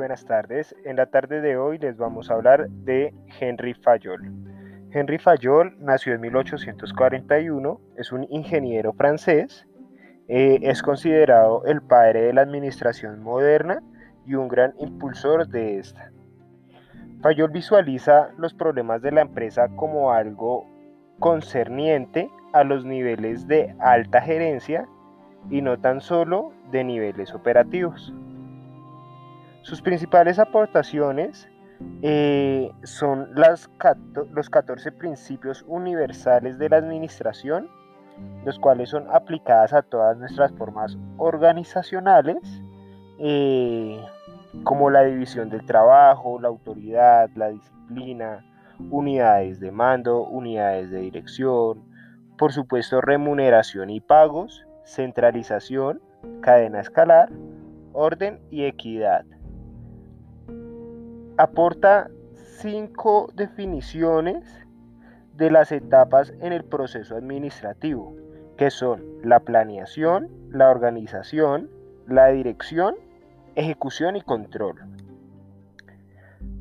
buenas tardes. En la tarde de hoy les vamos a hablar de Henry Fayol. Henry Fayol nació en 1841, es un ingeniero francés, eh, es considerado el padre de la administración moderna y un gran impulsor de esta. Fayol visualiza los problemas de la empresa como algo concerniente a los niveles de alta gerencia y no tan solo de niveles operativos. Sus principales aportaciones eh, son los 14 principios universales de la administración, los cuales son aplicadas a todas nuestras formas organizacionales, eh, como la división del trabajo, la autoridad, la disciplina, unidades de mando, unidades de dirección, por supuesto remuneración y pagos, centralización, cadena escalar, orden y equidad aporta cinco definiciones de las etapas en el proceso administrativo, que son la planeación, la organización, la dirección, ejecución y control.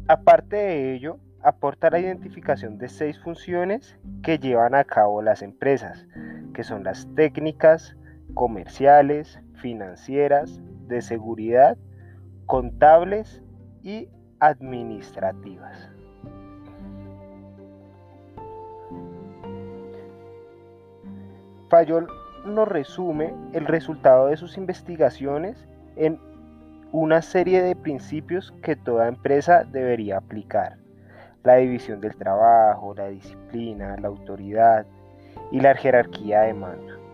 Aparte de ello, aporta la identificación de seis funciones que llevan a cabo las empresas, que son las técnicas, comerciales, financieras, de seguridad, contables y administrativas. Fayol nos resume el resultado de sus investigaciones en una serie de principios que toda empresa debería aplicar. La división del trabajo, la disciplina, la autoridad y la jerarquía de mando.